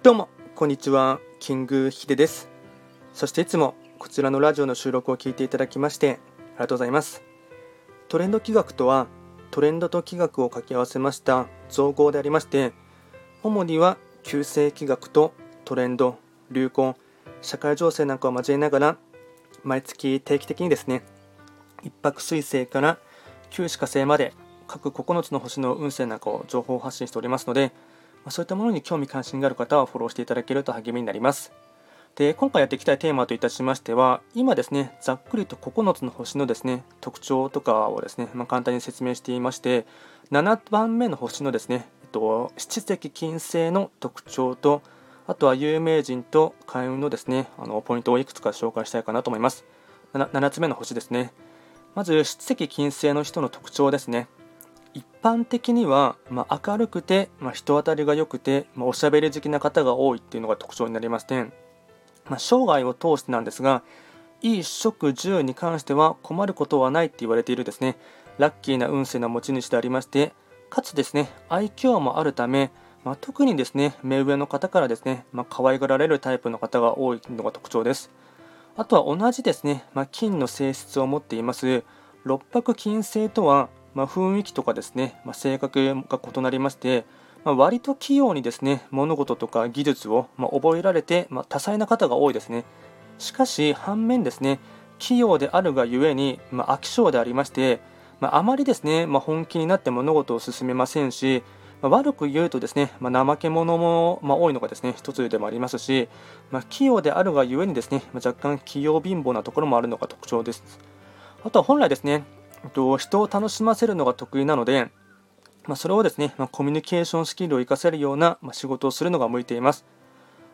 どうもこんにちはキングヒデです。そしていつもこちらのラジオの収録を聞いていただきましてありがとうございます。トレンド企画とはトレンドと企画を掛け合わせました造語でありまして主には旧世企画とトレンド流行社会情勢なんかを交えながら毎月定期的にですね一泊水星から旧歯科星まで各9つの星の運勢なんかを情報発信しておりますので、まそういったものに興味関心がある方はフォローしていただけると励みになります。で今回やっていきたいテーマといたしましては今ですねざっくりと9つの星のですね特徴とかをですね、まあ、簡単に説明していまして7番目の星のですね、えっと、七石金星の特徴とあとは有名人と開運のですねあのポイントをいくつか紹介したいかなと思います。7, 7つ目の星ですね。まず七石金星の人の特徴ですね。般的には、まあ、明るくて、まあ、人当たりが良くて、まあ、おしゃべり好きな方が多いっていうのが特徴になりまして、まあ、生涯を通してなんですが衣食住に関しては困ることはないって言われているですね。ラッキーな運勢の持ち主でありましてかつですね愛嬌もあるため、まあ、特にですね目上の方からですね、まあ、可愛がられるタイプの方が多いのが特徴です。あとは同じですね、まあ、金の性質を持っています。六白金星とはまあ、雰囲気とかですね、まあ、性格が異なりまして、まあ、割と器用にですね物事とか技術を、ま覚えられて、ま多彩な方が多いですね。しかし反面ですね器用であるがゆえに、ま飽き性でありまして、まあまりですね、ま本気になって物事を進めませんし、ま悪く言うとですね、ま怠け者も、ま多いのがですね一つでもありますし、ま器用であるがゆえにですね、ま若干器用貧乏なところもあるのが特徴です。あとは本来ですね人を楽しませるのが得意なので、まあ、それをですね、まあ、コミュニケーションスキルを活かせるような、まあ、仕事をするのが向いています。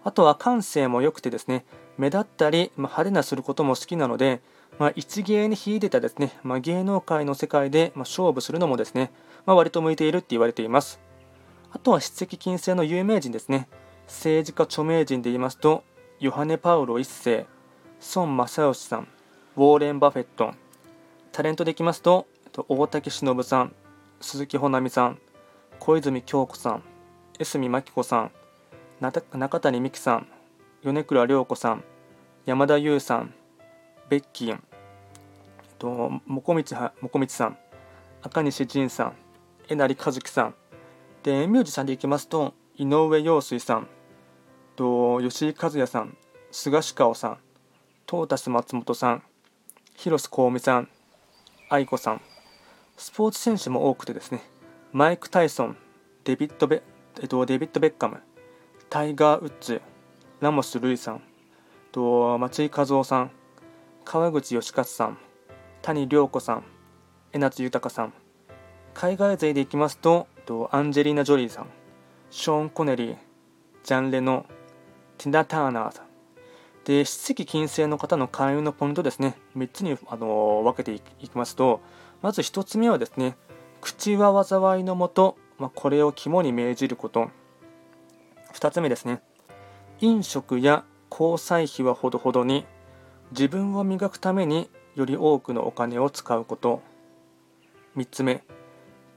あとは感性も良くてですね、目立ったり、まあ派手なすることも好きなので、まあ一芸に秀でたですね、まあ芸能界の世界で、ま勝負するのもですね、ま割と向いているって言われています。あとは筆跡金星の有名人ですね。政治家著名人で言いますと、ヨハネ・パウロ1世、孫正義さん、ウォーレン・バフェット、タレントでいきますと大竹しのぶさん鈴木保奈美さん小泉京子さん江角真紀子さん中谷美紀さん米倉涼子さん山田優さんベッキーともこみちはもこみちさん赤西仁さんえなりかずきさんでミュージシャンでいきますと井上陽水さんと吉井和也さん菅氏顔さんトータス松本さん広瀬香美さん愛子さん。スポーツ選手も多くてですね。マイク・タイソンデビッドベ,、えっと、デビッドベッカムタイガー・ウッズラモス・ルイさんと松井和夫さん川口義勝さん谷涼子さん江夏豊さん海外勢でいきますとアンジェリーナ・ジョリーさんショーン・コネリージャン・レノティナ・ターナーさん。で、七石金星の方の開運のポイントですね、3つにあの分けていきますと、まず1つ目はですね、口は災いのもと、まあ、これを肝に銘じること。2つ目ですね、飲食や交際費はほどほどに、自分を磨くためにより多くのお金を使うこと。3つ目、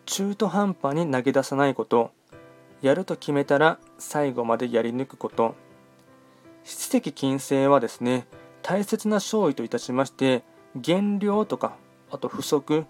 中途半端に投げ出さないこと。やると決めたら最後までやり抜くこと。七石金星はですね大切な勝利といたしまして減量とかあと不足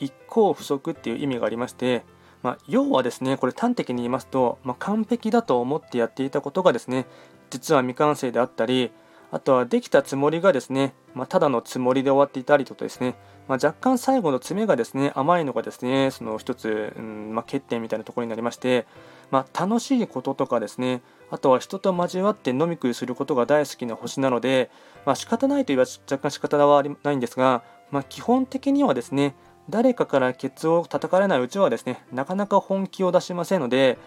一向不足っていう意味がありまして、まあ、要はですねこれ端的に言いますと、まあ、完璧だと思ってやっていたことがですね実は未完成であったりあとはできたつもりがですね、まあ、ただのつもりで終わっていたりとかですね、まあ、若干最後の詰めがですね甘いのがですねその一つ、うんまあ、欠点みたいなところになりまして、まあ楽しいこととかですねあとは人と交わって飲み食いすることが大好きな星なので、まあ、仕方ないといえば若干仕方はないんですが、まあ基本的にはですね誰かからケツを叩かれないうちはですねなかなか本気を出しませんので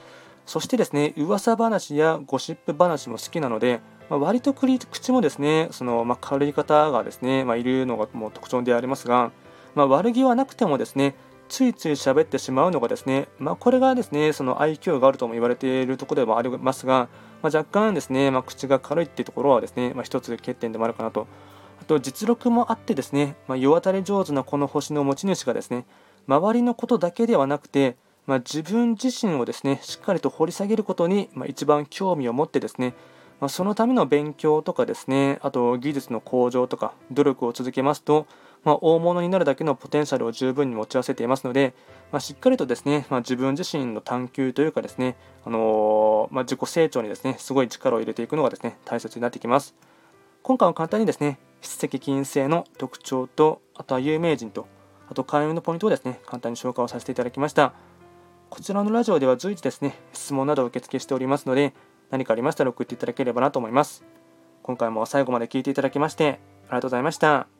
そしてですね噂話やゴシップ話も好きなのでまあ、割と口もですねその、まあ、軽い方がですね、まあ、いるのがもう特徴でありますが、まあ、悪気はなくてもですねついつい喋ってしまうのがですね、まあ、これがですねその愛嬌があるとも言われているところでもありますが、まあ、若干ですね、まあ、口が軽いっていうところはですね、まあ、一つ欠点でもあるかなと。あと実力もあってですね、まあ、世渡り上手なこの星の持ち主がですね周りのことだけではなくてまあ、自分自身をですねしっかりと掘り下げることに、まあ、一番興味を持ってですね、まあ、そのための勉強とかですねあと技術の向上とか努力を続けますと、ま大物になるだけのポテンシャルを十分に持ち合わせていますので、ましっかりとですね、ま自分自身の探求というかですね、あのま自己成長にですねすごい力を入れていくのがですね大切になってきます。今回は簡単にですね筆跡金星の特徴とあとは有名人とあと開運のポイントをですね簡単に紹介をさせていただきました。こちらのラジオでは随時ですね、質問などを受付しておりますので、何かありましたら送っていただければなと思います。今回も最後まで聴いていただきまして、ありがとうございました。